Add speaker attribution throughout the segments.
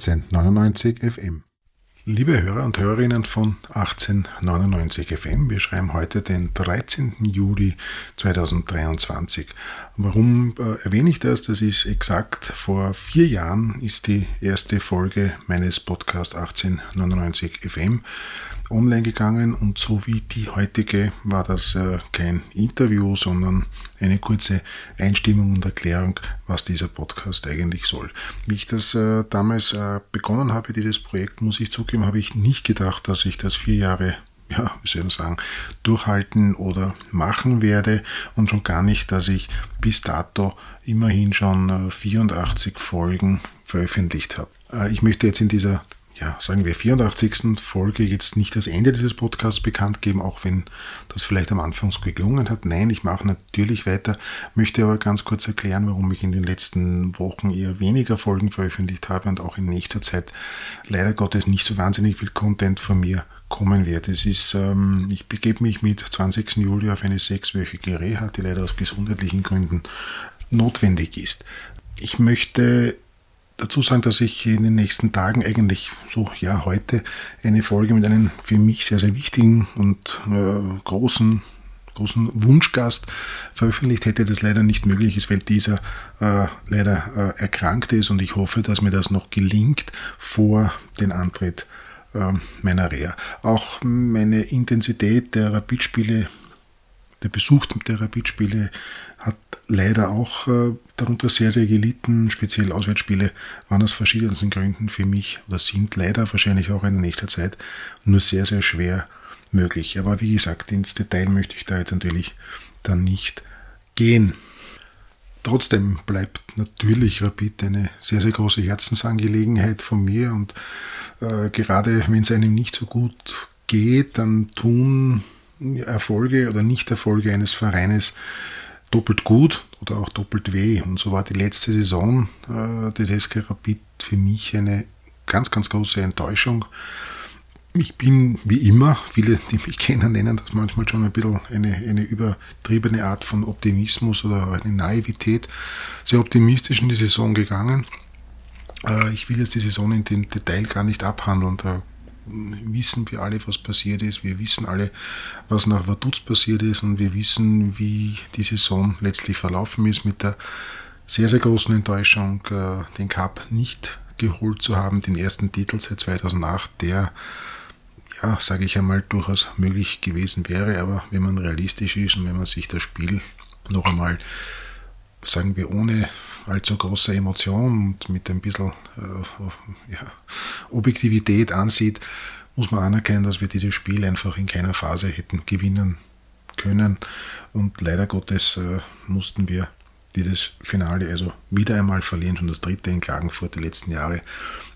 Speaker 1: 1899 FM. Liebe Hörer und Hörerinnen von 1899 FM, wir schreiben heute den 13. Juli 2023. Warum äh, erwähne ich das? Das ist exakt vor vier Jahren ist die erste Folge meines Podcasts 1899 FM online gegangen und so wie die heutige war das äh, kein Interview, sondern eine kurze Einstimmung und Erklärung, was dieser Podcast eigentlich soll. Wie ich das äh, damals äh, begonnen habe, dieses Projekt, muss ich zugeben, habe ich nicht gedacht, dass ich das vier Jahre ja, wie soll ich sagen, durchhalten oder machen werde und schon gar nicht, dass ich bis dato immerhin schon 84 äh, Folgen veröffentlicht habe. Äh, ich möchte jetzt in dieser ja, sagen wir 84. Folge jetzt nicht das Ende dieses Podcasts bekannt geben, auch wenn das vielleicht am Anfang so gelungen hat. Nein, ich mache natürlich weiter, möchte aber ganz kurz erklären, warum ich in den letzten Wochen eher weniger Folgen veröffentlicht habe und auch in nächster Zeit leider Gottes nicht so wahnsinnig viel Content von mir kommen wird. Es ist, ähm, ich begebe mich mit 20. Juli auf eine sechswöchige Reha, die leider aus gesundheitlichen Gründen notwendig ist. Ich möchte dazu sagen, dass ich in den nächsten Tagen eigentlich so, ja, heute eine Folge mit einem für mich sehr, sehr wichtigen und äh, großen großen Wunschgast veröffentlicht hätte, das leider nicht möglich ist, weil dieser äh, leider äh, erkrankt ist und ich hoffe, dass mir das noch gelingt vor den Antritt äh, meiner Reha. Auch meine Intensität der Rapidspiele, der Besuch der Rapidspiele hat leider auch äh, darunter sehr, sehr gelitten. Speziell Auswärtsspiele waren aus verschiedensten Gründen für mich oder sind leider wahrscheinlich auch in der nächsten Zeit nur sehr, sehr schwer möglich. Aber wie gesagt, ins Detail möchte ich da jetzt natürlich dann nicht gehen. Trotzdem bleibt natürlich Rapid eine sehr, sehr große Herzensangelegenheit von mir und äh, gerade wenn es einem nicht so gut geht, dann tun Erfolge oder Nicht-Erfolge eines Vereines doppelt gut oder auch doppelt weh. Und so war die letzte Saison äh, des SK Rapid für mich eine ganz, ganz große Enttäuschung. Ich bin wie immer, viele, die mich kennen, nennen das manchmal schon ein bisschen eine, eine übertriebene Art von Optimismus oder eine Naivität, sehr optimistisch in die Saison gegangen. Äh, ich will jetzt die Saison in den Detail gar nicht abhandeln, da wissen wir alle, was passiert ist. Wir wissen alle, was nach Vaduz passiert ist und wir wissen, wie die Saison letztlich verlaufen ist mit der sehr, sehr großen Enttäuschung, äh, den Cup nicht geholt zu haben, den ersten Titel seit 2008, der, ja, sage ich einmal, durchaus möglich gewesen wäre. Aber wenn man realistisch ist und wenn man sich das Spiel noch einmal, sagen wir, ohne allzu große Emotion und mit ein bisschen äh, ja, Objektivität ansieht, muss man anerkennen, dass wir dieses Spiel einfach in keiner Phase hätten gewinnen können. Und leider Gottes äh, mussten wir dieses Finale also wieder einmal verlieren, schon das dritte in Klagenfurt die letzten Jahre.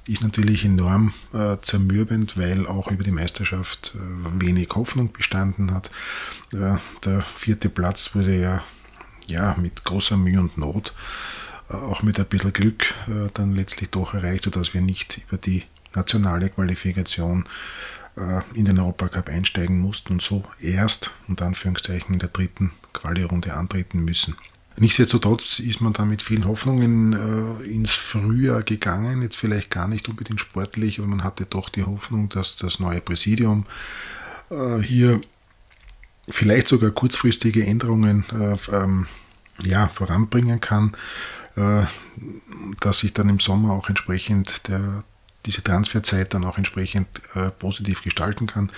Speaker 1: Ist natürlich enorm äh, zermürbend, weil auch über die Meisterschaft äh, wenig Hoffnung bestanden hat. Äh, der vierte Platz wurde ja, ja mit großer Mühe und Not auch mit ein bisschen Glück äh, dann letztlich doch erreicht, sodass wir nicht über die nationale Qualifikation äh, in den Europacup einsteigen mussten und so erst, unter Anführungszeichen, in der dritten Quali-Runde antreten müssen. Nichtsdestotrotz ist man da mit vielen Hoffnungen äh, ins Frühjahr gegangen, jetzt vielleicht gar nicht unbedingt sportlich, aber man hatte doch die Hoffnung, dass das neue Präsidium äh, hier vielleicht sogar kurzfristige Änderungen äh, ähm, ja, voranbringen kann. Äh, dass sich dann im Sommer auch entsprechend der, diese Transferzeit dann auch entsprechend äh, positiv gestalten kann.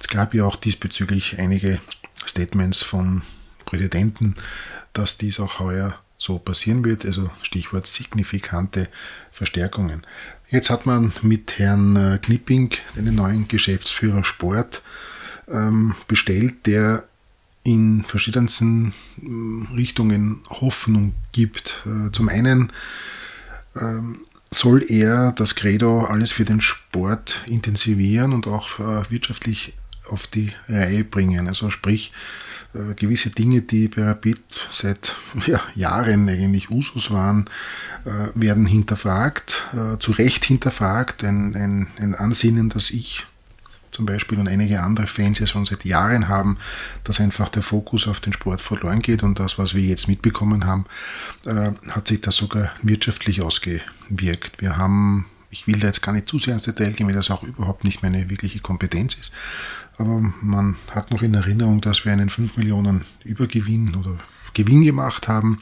Speaker 1: Es gab ja auch diesbezüglich einige Statements von Präsidenten, dass dies auch heuer so passieren wird, also Stichwort signifikante Verstärkungen. Jetzt hat man mit Herrn äh, Knipping einen neuen Geschäftsführer Sport ähm, bestellt, der in verschiedensten äh, Richtungen Hoffnung gibt. Äh, zum einen ähm, soll er das Credo alles für den Sport intensivieren und auch äh, wirtschaftlich auf die Reihe bringen. Also sprich, gewisse Dinge, die bei Rapid seit ja, Jahren eigentlich Usus waren, werden hinterfragt, zu Recht hinterfragt. Ein, ein, ein Ansinnen, das ich zum Beispiel und einige andere Fans ja schon seit Jahren haben, dass einfach der Fokus auf den Sport verloren geht und das, was wir jetzt mitbekommen haben, äh, hat sich das sogar wirtschaftlich ausgewirkt. Wir haben ich will da jetzt gar nicht zu sehr ins Detail gehen, weil das auch überhaupt nicht meine wirkliche Kompetenz ist. Aber man hat noch in Erinnerung, dass wir einen 5 Millionen Übergewinn oder Gewinn gemacht haben,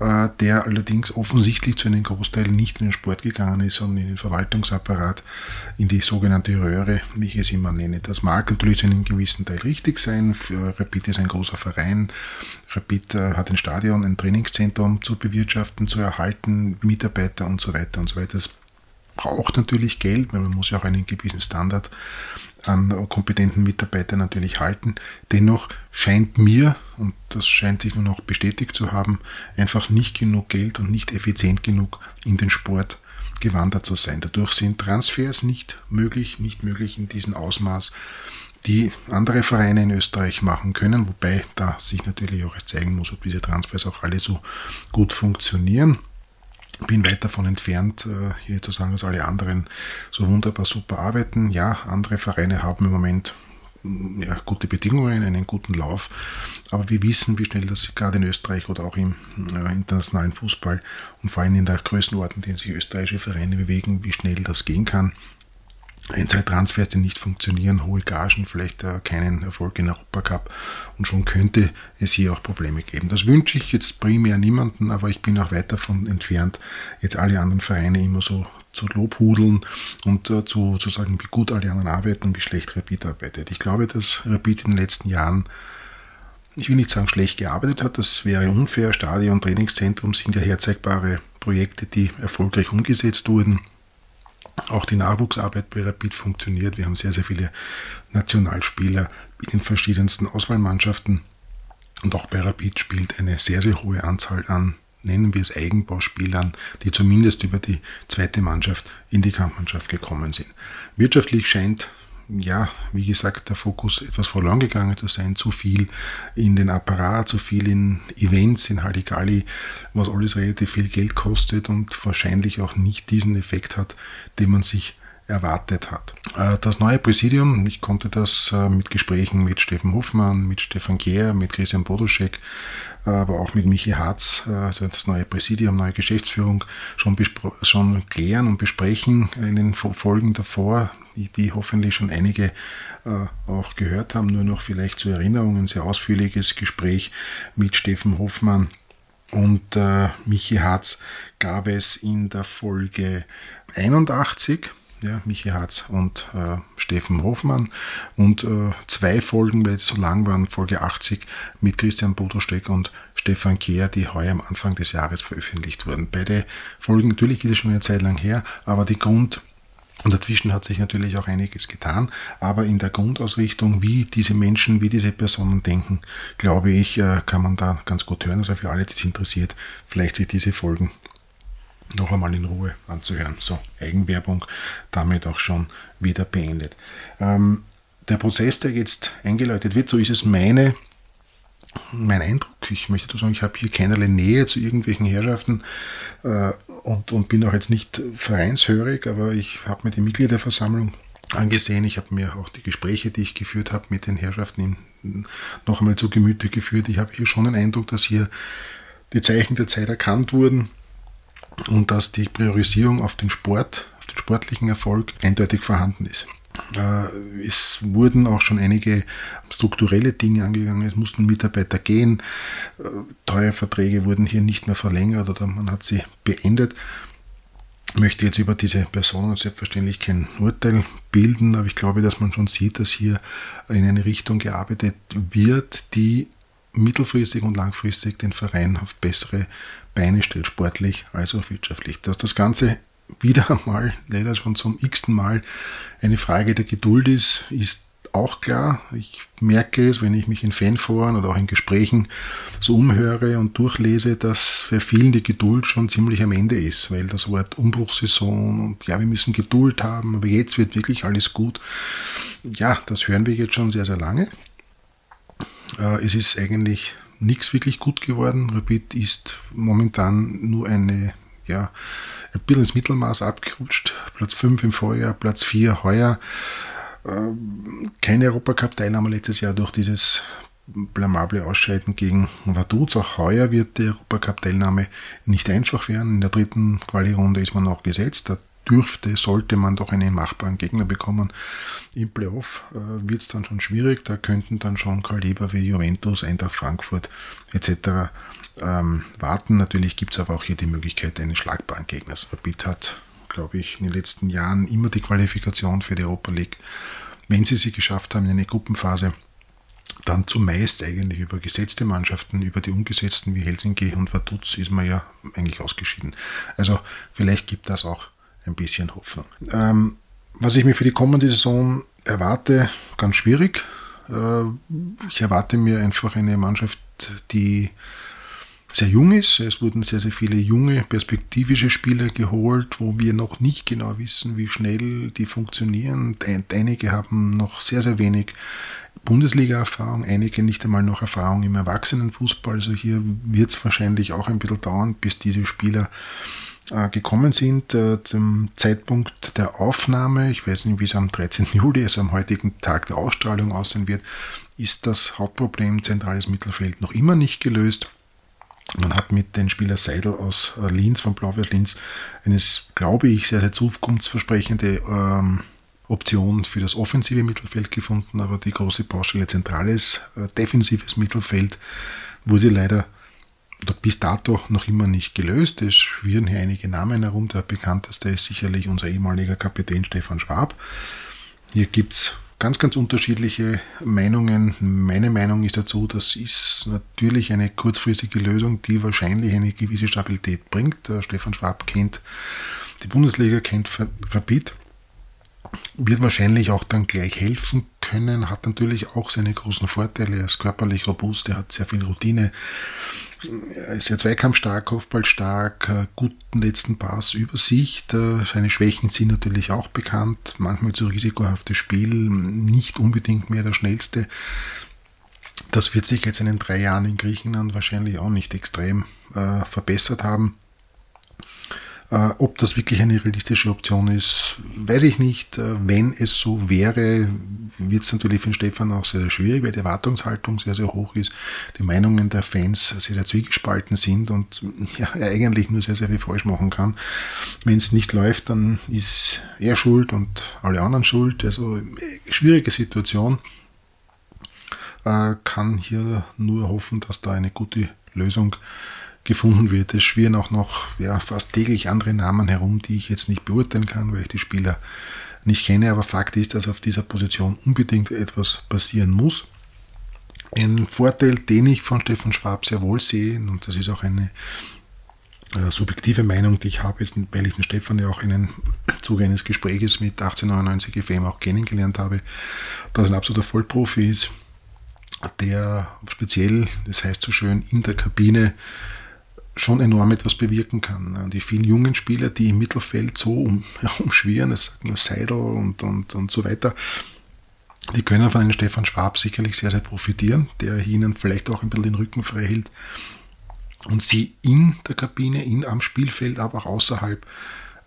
Speaker 1: äh, der allerdings offensichtlich zu einem Großteil nicht in den Sport gegangen ist, sondern in den Verwaltungsapparat, in die sogenannte Röhre, wie ich es immer nenne. Das mag natürlich zu einem gewissen Teil richtig sein. Für Rapid ist ein großer Verein. Rapid äh, hat ein Stadion, ein Trainingszentrum zu bewirtschaften, zu erhalten, Mitarbeiter und so weiter und so weiter. Das braucht natürlich Geld, weil man muss ja auch einen gewissen Standard an kompetenten Mitarbeitern natürlich halten. Dennoch scheint mir, und das scheint sich nur noch bestätigt zu haben, einfach nicht genug Geld und nicht effizient genug in den Sport gewandert zu sein. Dadurch sind Transfers nicht möglich, nicht möglich in diesem Ausmaß, die andere Vereine in Österreich machen können, wobei da sich natürlich auch zeigen muss, ob diese Transfers auch alle so gut funktionieren bin weit davon entfernt, äh, hier zu sagen, dass alle anderen so wunderbar super arbeiten. Ja, andere Vereine haben im Moment mm, ja, gute Bedingungen, einen guten Lauf. Aber wir wissen, wie schnell das gerade in Österreich oder auch im äh, internationalen Fußball und vor allem in der Größenordnung, in denen sich österreichische Vereine bewegen, wie schnell das gehen kann ein, zwei Transfers, die nicht funktionieren, hohe Gagen, vielleicht äh, keinen Erfolg in Europacup und schon könnte es hier auch Probleme geben. Das wünsche ich jetzt primär niemanden, aber ich bin auch weit davon entfernt, jetzt alle anderen Vereine immer so zu lobhudeln und äh, zu, zu sagen, wie gut alle anderen arbeiten und wie schlecht Rapid arbeitet. Ich glaube, dass Rapid in den letzten Jahren ich will nicht sagen schlecht gearbeitet hat, das wäre unfair. Stadion, Trainingszentrum sind ja herzeigbare Projekte, die erfolgreich umgesetzt wurden. Auch die Nachwuchsarbeit bei Rapid funktioniert. Wir haben sehr, sehr viele Nationalspieler in den verschiedensten Auswahlmannschaften. Und auch bei Rapid spielt eine sehr, sehr hohe Anzahl an, nennen wir es Eigenbauspielern, die zumindest über die zweite Mannschaft in die Kampfmannschaft gekommen sind. Wirtschaftlich scheint ja, wie gesagt, der Fokus etwas verloren gegangen zu sein, zu viel in den Apparat, zu viel in Events, in Halligalli, was alles relativ viel Geld kostet und wahrscheinlich auch nicht diesen Effekt hat, den man sich erwartet hat. Äh, das neue Präsidium, ich konnte das äh, mit Gesprächen mit Steffen Hofmann, mit Stefan Gehr, mit Christian Bodoschek, äh, aber auch mit Michi Harz, also das neue Präsidium, neue Geschäftsführung, schon, schon klären und besprechen in den Folgen davor, die, die hoffentlich schon einige auch gehört haben. Nur noch vielleicht zur Erinnerung ein sehr ausführliches Gespräch mit Steffen Hofmann und äh, Michi Harz gab es in der Folge 81 ja, Michi Harz und äh, Steffen Hofmann und äh, zwei Folgen, weil sie so lang waren, Folge 80 mit Christian Bodosteck und Stefan Kehr, die heuer am Anfang des Jahres veröffentlicht wurden. Beide Folgen, natürlich ist es schon eine Zeit lang her, aber die Grund, und dazwischen hat sich natürlich auch einiges getan, aber in der Grundausrichtung, wie diese Menschen, wie diese Personen denken, glaube ich, äh, kann man da ganz gut hören. Also für alle, die es interessiert, vielleicht sich diese Folgen noch einmal in Ruhe anzuhören. So, Eigenwerbung damit auch schon wieder beendet. Ähm, der Prozess, der jetzt eingeläutet wird, so ist es meine, mein Eindruck. Ich möchte sagen, ich habe hier keinerlei Nähe zu irgendwelchen Herrschaften äh, und, und bin auch jetzt nicht vereinshörig, aber ich habe mir die Mitgliederversammlung angesehen. Ich habe mir auch die Gespräche, die ich geführt habe mit den Herrschaften, noch einmal zu Gemüte geführt. Ich habe hier schon den Eindruck, dass hier die Zeichen der Zeit erkannt wurden und dass die Priorisierung auf den Sport, auf den sportlichen Erfolg eindeutig vorhanden ist. Äh, es wurden auch schon einige strukturelle Dinge angegangen. Es mussten Mitarbeiter gehen. Äh, teure Verträge wurden hier nicht mehr verlängert oder man hat sie beendet. Ich möchte jetzt über diese Personen selbstverständlich kein Urteil bilden, aber ich glaube, dass man schon sieht, dass hier in eine Richtung gearbeitet wird, die mittelfristig und langfristig den Verein auf bessere Beine stellt, sportlich als auch wirtschaftlich. Dass das Ganze wieder einmal, leider schon zum x-ten Mal, eine Frage der Geduld ist, ist auch klar. Ich merke es, wenn ich mich in Fanforen oder auch in Gesprächen so umhöre und durchlese, dass für vielen die Geduld schon ziemlich am Ende ist, weil das Wort Umbruchssaison und ja, wir müssen Geduld haben, aber jetzt wird wirklich alles gut. Ja, das hören wir jetzt schon sehr, sehr lange. Äh, es ist eigentlich nichts wirklich gut geworden. Rapid ist momentan nur eine, ja, ein bisschen ins Mittelmaß abgerutscht. Platz 5 im Vorjahr, Platz 4 heuer. Ähm, keine Europacup-Teilnahme letztes Jahr durch dieses blamable Ausscheiden gegen Vaduz. Auch heuer wird die Europacup-Teilnahme nicht einfach werden. In der dritten Quali-Runde ist man noch gesetzt. Der dürfte, sollte man doch einen machbaren Gegner bekommen. Im Playoff äh, wird es dann schon schwierig, da könnten dann schon Kaliber wie Juventus, Eintracht Frankfurt etc. Ähm, warten. Natürlich gibt es aber auch hier die Möglichkeit eines schlagbaren Gegners. Rapid hat, glaube ich, in den letzten Jahren immer die Qualifikation für die Europa League, wenn sie sie geschafft haben in eine Gruppenphase, dann zumeist eigentlich über gesetzte Mannschaften, über die umgesetzten wie Helsinki und Vaduz ist man ja eigentlich ausgeschieden. Also vielleicht gibt das auch ein bisschen Hoffnung. Ähm, was ich mir für die kommende Saison erwarte, ganz schwierig. Äh, ich erwarte mir einfach eine Mannschaft, die sehr jung ist. Es wurden sehr, sehr viele junge, perspektivische Spieler geholt, wo wir noch nicht genau wissen, wie schnell die funktionieren. Einige haben noch sehr, sehr wenig Bundesliga-Erfahrung, einige nicht einmal noch Erfahrung im Erwachsenenfußball. Also hier wird es wahrscheinlich auch ein bisschen dauern, bis diese Spieler gekommen sind. Äh, zum Zeitpunkt der Aufnahme, ich weiß nicht, wie es am 13. Juli, also am heutigen Tag der Ausstrahlung aussehen wird, ist das Hauptproblem zentrales Mittelfeld noch immer nicht gelöst. Man hat mit dem Spieler Seidel aus äh, Linz, von Blau-Weiß Linz, eine, glaube ich, sehr, sehr zukunftsversprechende ähm, Option für das offensive Mittelfeld gefunden, aber die große Baustelle zentrales, äh, defensives Mittelfeld wurde leider bis dato noch immer nicht gelöst. Es schwirren hier einige Namen herum. Der bekannteste ist sicherlich unser ehemaliger Kapitän Stefan Schwab. Hier gibt es ganz, ganz unterschiedliche Meinungen. Meine Meinung ist dazu, das ist natürlich eine kurzfristige Lösung, die wahrscheinlich eine gewisse Stabilität bringt. Der Stefan Schwab kennt die Bundesliga, kennt Rapid, wird wahrscheinlich auch dann gleich helfen können, hat natürlich auch seine großen Vorteile. Er ist körperlich robust, er hat sehr viel Routine, er ist sehr zweikampfstark, Kopfballstark, äh, guten letzten Pass, Übersicht. Äh, seine Schwächen sind natürlich auch bekannt, manchmal zu risikohaftes Spiel, nicht unbedingt mehr der schnellste. Das wird sich jetzt in den drei Jahren in Griechenland wahrscheinlich auch nicht extrem äh, verbessert haben. Äh, ob das wirklich eine realistische Option ist, weiß ich nicht. Äh, wenn es so wäre, wird es natürlich für Stefan auch sehr, schwierig, weil die Erwartungshaltung sehr, sehr hoch ist, die Meinungen der Fans sehr, sehr zwiegespalten sind und ja, er eigentlich nur sehr, sehr viel falsch machen kann. Wenn es nicht läuft, dann ist er schuld und alle anderen schuld. Also schwierige Situation. Äh, kann hier nur hoffen, dass da eine gute Lösung gefunden wird. Es schwirren auch noch ja, fast täglich andere Namen herum, die ich jetzt nicht beurteilen kann, weil ich die Spieler nicht kenne. Aber Fakt ist, dass auf dieser Position unbedingt etwas passieren muss. Ein Vorteil, den ich von Stefan Schwab sehr wohl sehe, und das ist auch eine äh, subjektive Meinung, die ich habe, weil ich den Stefan ja auch in einem Zuge eines Gespräches mit 1899 FM auch kennengelernt habe, dass er ein absoluter Vollprofi ist, der speziell, das heißt so schön, in der Kabine schon enorm etwas bewirken kann. Die vielen jungen Spieler, die im Mittelfeld so um, umschwirren, das sagt nur Seidel und, und, und so weiter, die können von einem Stefan Schwab sicherlich sehr, sehr profitieren, der ihnen vielleicht auch ein bisschen den Rücken frei hält und sie in der Kabine, in, am Spielfeld, aber auch außerhalb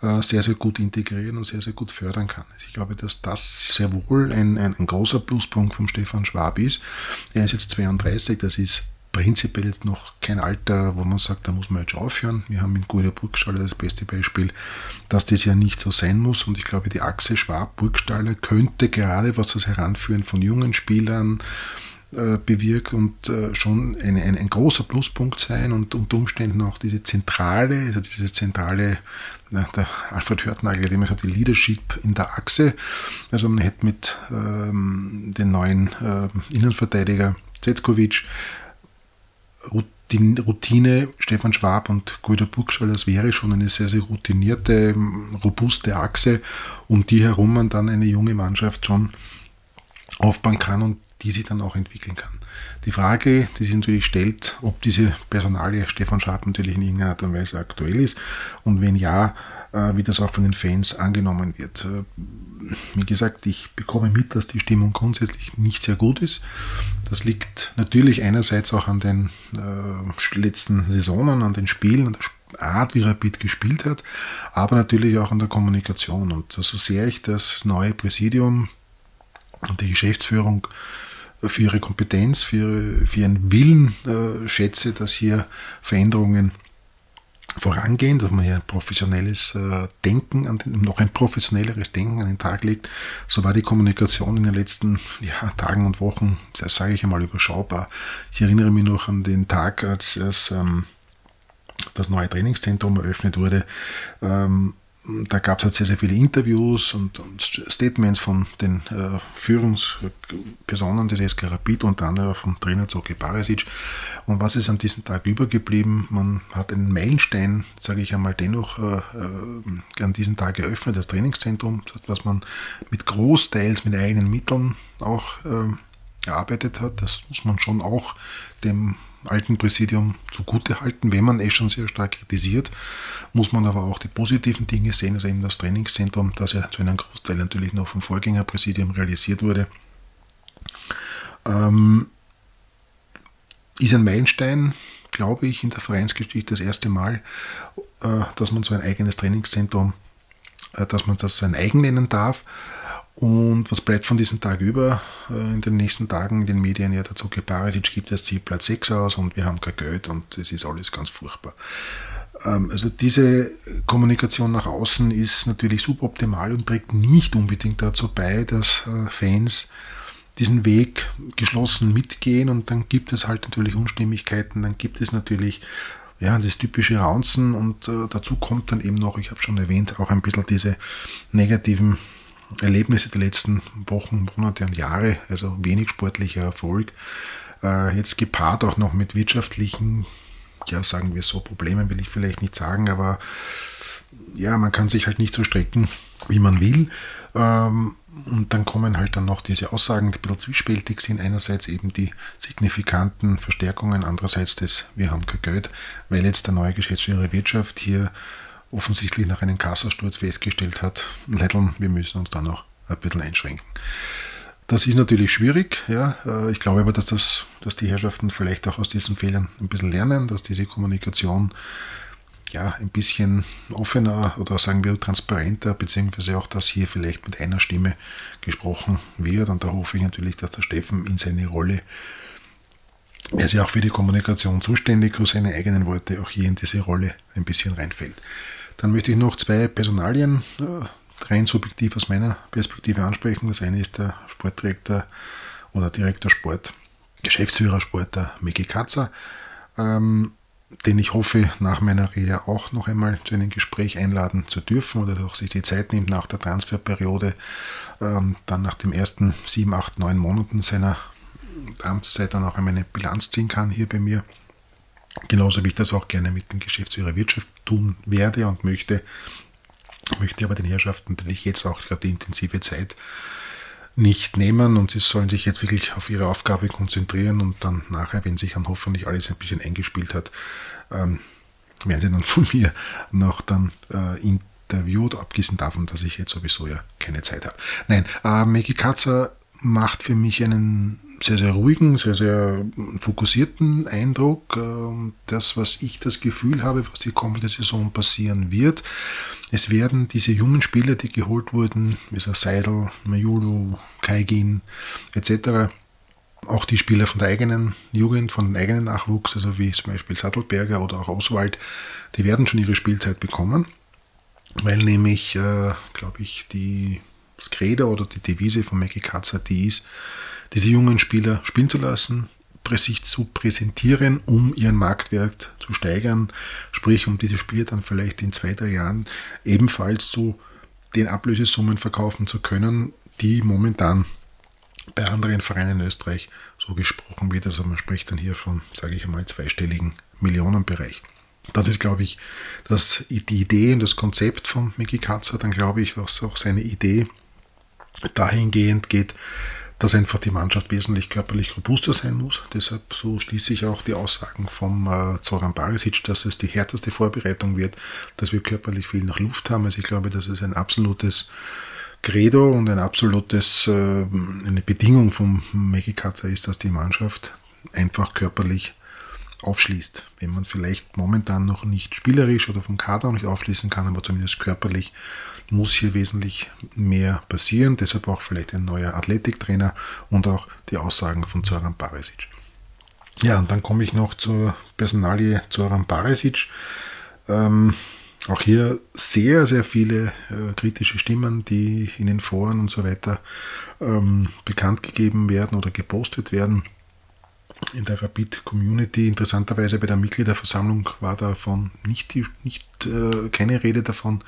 Speaker 1: äh, sehr, sehr gut integrieren und sehr, sehr gut fördern kann. Also ich glaube, dass das sehr wohl ein, ein, ein großer Pluspunkt vom Stefan Schwab ist. Er ist jetzt 32, das ist prinzipiell jetzt noch kein Alter, wo man sagt, da muss man jetzt aufhören. Wir haben in Guido Burgstaller das beste Beispiel, dass das ja nicht so sein muss. Und ich glaube, die Achse Schwab-Burgstaller könnte gerade, was das Heranführen von jungen Spielern äh, bewirkt und äh, schon ein, ein, ein, großer Pluspunkt sein und unter Umständen auch diese zentrale, also diese zentrale, na, der Alfred Hörtnagel hat immer gesagt, die Leadership in der Achse. Also man hätte mit ähm, den neuen äh, Innenverteidiger Zetkovic Routine, Stefan Schwab und Guido Burgschall, das wäre schon eine sehr, sehr routinierte, robuste Achse, um die herum man dann eine junge Mannschaft schon aufbauen kann und die sich dann auch entwickeln kann. Die Frage, die sich natürlich stellt, ob diese Personalie Stefan Schwab natürlich in irgendeiner Art und Weise aktuell ist und wenn ja, wie das auch von den Fans angenommen wird. Äh, wie gesagt, ich bekomme mit, dass die Stimmung grundsätzlich nicht sehr gut ist. Das liegt natürlich einerseits auch an den äh, letzten Saisonen, an den Spielen, an der Art, wie Rapid gespielt hat, aber natürlich auch an der Kommunikation. Und so sehr ich das neue Präsidium und die Geschäftsführung für ihre Kompetenz, für, für ihren Willen äh, schätze, dass hier Veränderungen vorangehen, dass man hier ein professionelles äh, Denken, an den, noch ein professionelleres Denken an den Tag legt. So war die Kommunikation in den letzten ja, Tagen und Wochen, das sage ich einmal, überschaubar. Ich erinnere mich noch an den Tag, als es ähm, das neue Trainingszentrum eröffnet wurde. Ähm, da gab es halt sehr, sehr viele Interviews und, und Statements von den äh, Führungspersonen des SK Rapid, unter anderem vom Trainer Zoki Barisic. Und was ist an diesem Tag übergeblieben? Man hat einen Meilenstein, sage ich einmal, dennoch äh, äh, an diesem Tag eröffnet, das Trainingszentrum, was man mit Großteils mit eigenen Mitteln auch äh, erarbeitet hat. Das muss man schon auch dem alten Präsidium zugute halten, wenn man es schon sehr stark kritisiert, muss man aber auch die positiven Dinge sehen, also eben das Trainingszentrum, das ja zu einem Großteil natürlich noch vom Vorgängerpräsidium realisiert wurde. Ähm, ist ein Meilenstein, glaube ich, in der Vereinsgeschichte das erste Mal, äh, dass man so ein eigenes Trainingszentrum, äh, dass man das sein eigen nennen darf. Und was bleibt von diesem Tag über? Äh, in den nächsten Tagen in den Medien, ja, dazu Barisic gibt es die Platz 6 aus und wir haben kein Geld und es ist alles ganz furchtbar. Ähm, also diese Kommunikation nach außen ist natürlich suboptimal und trägt nicht unbedingt dazu bei, dass äh, Fans diesen Weg geschlossen mitgehen und dann gibt es halt natürlich Unstimmigkeiten, dann gibt es natürlich ja, das typische Raunzen und äh, dazu kommt dann eben noch, ich habe schon erwähnt, auch ein bisschen diese negativen Erlebnisse der letzten Wochen, Monate und Jahre, also wenig sportlicher Erfolg, äh, jetzt gepaart auch noch mit wirtschaftlichen, ja, sagen wir so, Problemen will ich vielleicht nicht sagen, aber ja, man kann sich halt nicht so strecken, wie man will. Ähm, und dann kommen halt dann noch diese Aussagen, die ein bisschen zwiespältig sind. Einerseits eben die signifikanten Verstärkungen, andererseits das, wir haben kein Geld, weil jetzt der neue Geschäftsführer Wirtschaft hier offensichtlich nach einem Kassasturz festgestellt hat, Leiteln, wir müssen uns da noch ein bisschen einschränken. Das ist natürlich schwierig, ja. Äh, ich glaube aber, dass, das, dass die Herrschaften vielleicht auch aus diesen Fehlern ein bisschen lernen, dass diese Kommunikation ja, ein bisschen offener oder sagen wir transparenter, beziehungsweise auch, dass hier vielleicht mit einer Stimme gesprochen wird. Und da hoffe ich natürlich, dass der Steffen in seine Rolle, er ist ja auch für die Kommunikation zuständig, für seine eigenen Worte auch hier in diese Rolle ein bisschen reinfällt. Dann möchte ich noch zwei Personalien äh, rein subjektiv aus meiner Perspektive ansprechen. Das eine ist der Sportdirektor oder Direktor Sport, Geschäftsführer Sport, der Miki Katzer, ähm, den ich hoffe, nach meiner Reha auch noch einmal zu einem Gespräch einladen zu dürfen oder auch sich die Zeit nimmt nach der Transferperiode, ähm, dann nach den ersten sieben, acht, neun Monaten seiner Amtszeit dann auch einmal eine Bilanz ziehen kann hier bei mir. Genauso wie ich das auch gerne mit dem Geschäftsführer Wirtschaft tun werde und möchte, möchte aber den Herrschaften natürlich jetzt auch gerade die intensive Zeit nicht nehmen und sie sollen sich jetzt wirklich auf ihre Aufgabe konzentrieren und dann nachher, wenn sich dann hoffentlich alles ein bisschen eingespielt hat, ähm, werden sie dann von mir noch dann äh, interviewt, abgesehen davon, dass ich jetzt sowieso ja keine Zeit habe. Nein, äh, Maggie Katzer macht für mich einen sehr, sehr ruhigen, sehr, sehr fokussierten Eindruck. Ähm, das, was ich das Gefühl habe, was die kommende Saison passieren wird. Es werden diese jungen Spieler, die geholt wurden, wie so Seidel, Mayulu, Kaigin etc., auch die Spieler von der eigenen Jugend, von dem eigenen Nachwuchs, also wie zum Beispiel Sattelberger oder auch Oswald, die werden schon ihre Spielzeit bekommen, weil nämlich, äh, glaube ich, die das Credo oder die Devise von Maggie Katzer die ist, diese jungen Spieler spielen zu lassen, sich zu präsentieren, um ihren Marktwert zu steigern, sprich um diese Spieler dann vielleicht in zwei, drei Jahren ebenfalls zu den Ablösesummen verkaufen zu können, die momentan bei anderen Vereinen in Österreich so gesprochen wird. Also man spricht dann hier von, sage ich einmal, zweistelligen Millionenbereich. Das ist, glaube ich, das, die Idee und das Konzept von Mickey Katzer. Dann glaube ich, dass auch seine Idee dahingehend geht, dass einfach die Mannschaft wesentlich körperlich robuster sein muss. Deshalb so schließe ich auch die Aussagen vom äh, Zoran Barisic, dass es die härteste Vorbereitung wird, dass wir körperlich viel nach Luft haben. Also ich glaube, dass es ein absolutes Credo und ein absolutes, äh, eine Bedingung vom Megikatzer ist, dass die Mannschaft einfach körperlich aufschließt. Wenn man vielleicht momentan noch nicht spielerisch oder vom Kader nicht aufschließen kann, aber zumindest körperlich muss hier wesentlich mehr passieren. Deshalb auch vielleicht ein neuer Athletiktrainer und auch die Aussagen von Zoran Barisic. Ja, und dann komme ich noch zur Personalie Zoran Barisic. Ähm, auch hier sehr, sehr viele äh, kritische Stimmen, die in den Foren und so weiter ähm, bekannt gegeben werden oder gepostet werden. In der Rapid-Community, interessanterweise bei der Mitgliederversammlung war davon nicht, nicht äh, keine Rede davon.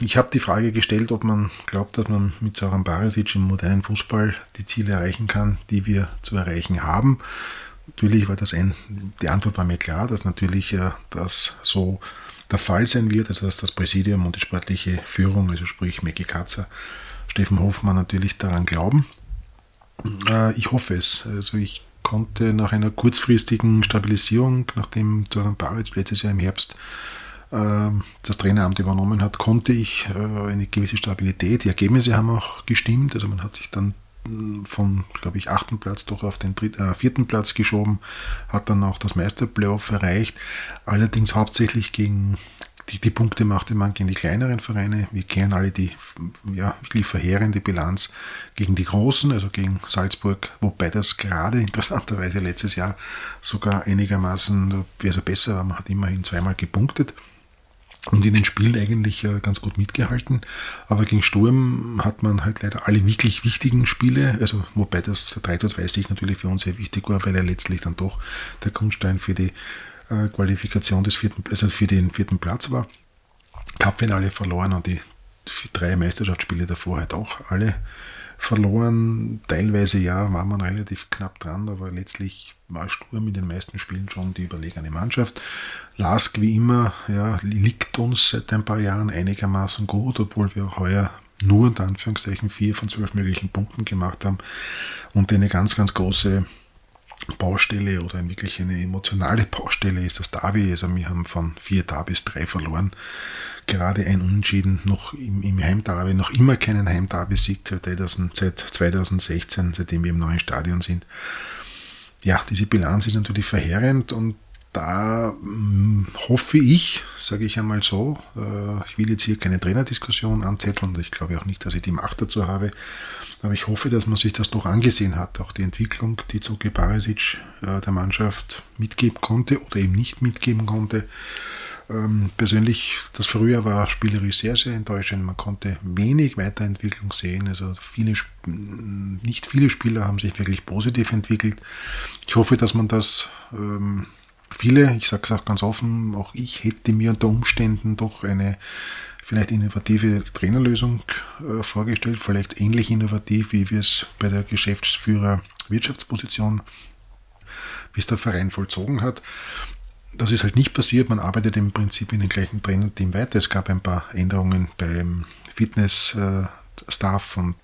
Speaker 1: Ich habe die Frage gestellt, ob man glaubt, dass man mit Soran Barisic im modernen Fußball die Ziele erreichen kann, die wir zu erreichen haben. Natürlich war das ein, die Antwort war mir klar, dass natürlich äh, das so der Fall sein wird, also dass das Präsidium und die sportliche Führung, also sprich Meki Katzer, Steffen Hofmann natürlich daran glauben. Äh, ich hoffe es. Also ich konnte nach einer kurzfristigen Stabilisierung, nachdem Zoran Baric letztes Jahr im Herbst das Traineramt übernommen hat, konnte ich äh, eine gewisse Stabilität. Die Ergebnisse haben auch gestimmt. Also man hat sich dann von, glaube ich, achten Platz doch auf den dritten, äh, vierten Platz geschoben, hat dann auch das Meisterplayoff erreicht, allerdings hauptsächlich gegen die, die Punkte machte man gegen die kleineren Vereine. Wir kennen alle die ja, wirklich verheerende Bilanz gegen die großen, also gegen Salzburg, wobei das gerade interessanterweise letztes Jahr sogar einigermaßen also besser war. Man hat immerhin zweimal gepunktet und in den Spielen eigentlich äh, ganz gut mitgehalten. Aber gegen Sturm hat man halt leider alle wirklich wichtigen Spiele, also wobei das 3 zu 2 sich natürlich für uns sehr wichtig war, weil er letztlich dann doch der Grundstein für die äh, Qualifikation des vierten, also für den vierten Platz war. Cupfinale verloren und die drei Meisterschaftsspiele davor halt auch alle verloren. Teilweise ja, war man relativ knapp dran, aber letztlich war Sturm in den meisten Spielen schon die überlegene Mannschaft. Lask wie immer, ja, liegt uns seit ein paar Jahren einigermaßen gut, obwohl wir heuer nur unter Anführungszeichen vier von zwölf möglichen Punkten gemacht haben und eine ganz, ganz große Baustelle oder wirklich eine emotionale Baustelle ist das Derby. Also wir haben von vier Derbys drei verloren. Gerade ein Unentschieden noch im, im Heimderby, noch immer keinen Heimderby-Sieg seit 2016, seitdem wir im neuen Stadion sind. Ja, diese Bilanz ist natürlich verheerend und da hm, hoffe ich, sage ich einmal so, äh, ich will jetzt hier keine Trainerdiskussion anzetteln ich glaube auch nicht, dass ich die Macht dazu habe, aber ich hoffe, dass man sich das doch angesehen hat, auch die Entwicklung, die Zoki Barisic äh, der Mannschaft mitgeben konnte oder eben nicht mitgeben konnte. Ähm, persönlich, das Frühjahr war spielerisch sehr, sehr enttäuschend. Man konnte wenig Weiterentwicklung sehen. Also viele, nicht viele Spieler haben sich wirklich positiv entwickelt. Ich hoffe, dass man das ähm, viele, ich sage es auch ganz offen, auch ich hätte mir unter Umständen doch eine vielleicht innovative Trainerlösung äh, vorgestellt, vielleicht ähnlich innovativ, wie wir es bei der Geschäftsführer Wirtschaftsposition, wie es der Verein vollzogen hat. Das ist halt nicht passiert. Man arbeitet im Prinzip in dem gleichen Trainerteam weiter. Es gab ein paar Änderungen beim Fitness-Staff und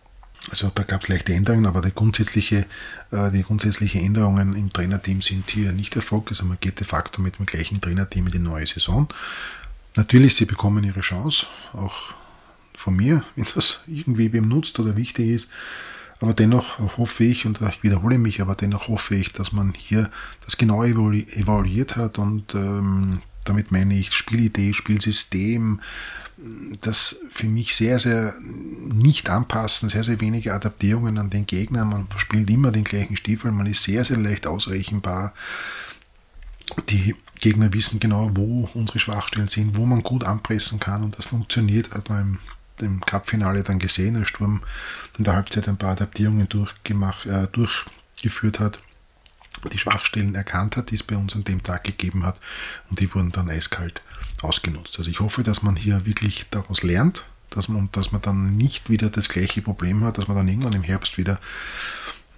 Speaker 1: also da gab es leichte Änderungen, aber die grundsätzliche, äh, die grundsätzliche Änderungen im Trainerteam sind hier nicht erfolgt. Also man geht de facto mit dem gleichen Trainerteam in die neue Saison. Natürlich, sie bekommen ihre Chance, auch von mir, wenn das irgendwie wem nutzt oder wichtig ist. Aber dennoch hoffe ich, und ich wiederhole mich, aber dennoch hoffe ich, dass man hier das genau evaluiert hat und ähm, damit meine ich Spielidee, Spielsystem, das für mich sehr, sehr nicht anpassen, sehr, sehr wenige Adaptierungen an den Gegner. Man spielt immer den gleichen Stiefel, man ist sehr, sehr leicht ausrechenbar. Die Gegner wissen genau, wo unsere Schwachstellen sind, wo man gut anpressen kann und das funktioniert, hat man im, im Cup-Finale dann gesehen, als Sturm in der Halbzeit ein paar Adaptierungen durchgemacht, äh, durchgeführt hat, die Schwachstellen erkannt hat, die es bei uns an dem Tag gegeben hat und die wurden dann eiskalt ausgenutzt. Also ich hoffe, dass man hier wirklich daraus lernt, dass man, dass man dann nicht wieder das gleiche Problem hat, dass man dann irgendwann im Herbst wieder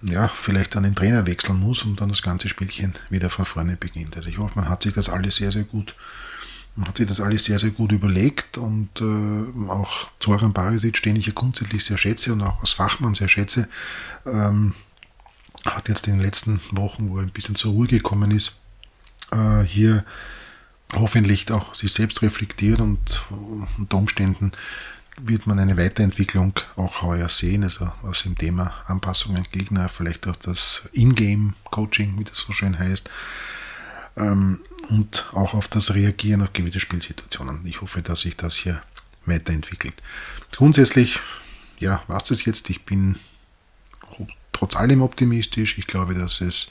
Speaker 1: ja, vielleicht dann den Trainer wechseln muss und dann das ganze Spielchen wieder von vorne beginnt. Also ich hoffe, man hat sich das alles sehr, sehr gut, man hat sich das alles sehr, sehr gut überlegt und äh, auch Zoran Barisic, den ich ja grundsätzlich sehr schätze und auch als Fachmann sehr schätze, ähm, hat jetzt in den letzten Wochen, wo er ein bisschen zur Ruhe gekommen ist, äh, hier hoffentlich auch sich selbst reflektiert und unter Umständen wird man eine Weiterentwicklung auch heuer sehen, also aus dem Thema Anpassungen Gegner, vielleicht auch das Ingame-Coaching, wie das so schön heißt, ähm, und auch auf das Reagieren auf gewisse Spielsituationen. Ich hoffe, dass sich das hier weiterentwickelt. Grundsätzlich, ja, was das jetzt? Ich bin trotz allem optimistisch. Ich glaube, dass es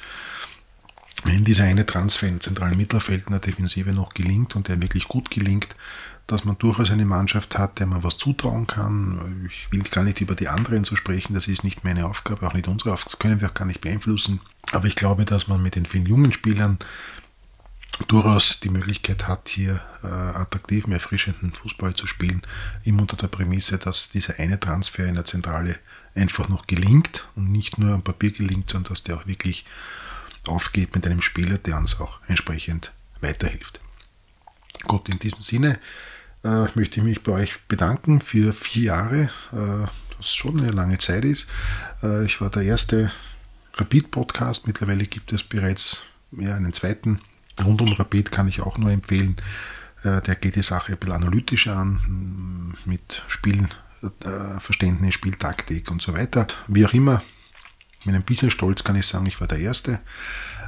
Speaker 1: wenn dieser eine Transfer im zentralen Mittelfeld in der Defensive noch gelingt und der wirklich gut gelingt, dass man durchaus eine Mannschaft hat, der man was zutrauen kann. Ich will gar nicht über die anderen zu sprechen, das ist nicht meine Aufgabe, auch nicht unsere Aufgabe, das können wir auch gar nicht beeinflussen. Aber ich glaube, dass man mit den vielen jungen Spielern durchaus die Möglichkeit hat, hier äh, attraktiven, erfrischenden Fußball zu spielen, immer unter der Prämisse, dass dieser eine Transfer in der Zentrale einfach noch gelingt und nicht nur am Papier gelingt, sondern dass der auch wirklich aufgeht mit einem Spieler, der uns auch entsprechend weiterhilft. Gut, in diesem Sinne äh, möchte ich mich bei euch bedanken für vier Jahre, äh, das schon eine lange Zeit ist. Äh, ich war der erste Rapid-Podcast, mittlerweile gibt es bereits ja, einen zweiten. Rund um Rapid kann ich auch nur empfehlen. Äh, der geht die Sache ein bisschen analytischer an, mit Spielverständnis, äh, Spieltaktik und so weiter. Wie auch immer, mit ein bisschen Stolz kann ich sagen, ich war der Erste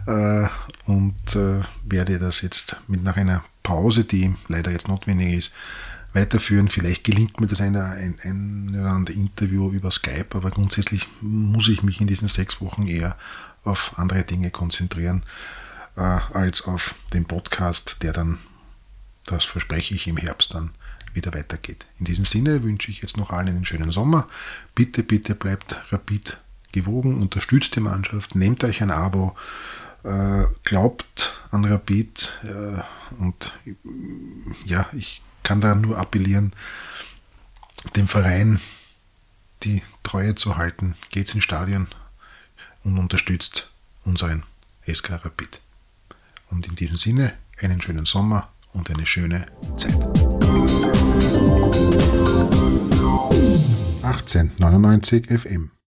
Speaker 1: äh, und werde das jetzt mit nach einer Pause, die leider jetzt notwendig ist, weiterführen. Vielleicht gelingt mir das eine, ein, ein andere Interview über Skype, aber grundsätzlich muss ich mich in diesen sechs Wochen eher auf andere Dinge konzentrieren äh, als auf den Podcast, der dann, das verspreche ich, im Herbst dann wieder weitergeht. In diesem Sinne wünsche ich jetzt noch allen einen schönen Sommer. Bitte, bitte bleibt rapid gewogen, unterstützt die Mannschaft, nehmt euch ein Abo, äh, glaubt an Rapid äh, und ja, ich kann da nur appellieren, dem Verein die Treue zu halten. Geht's ins Stadion und unterstützt unseren SK Rapid. Und in diesem Sinne einen schönen Sommer und eine schöne Zeit. 1899 FM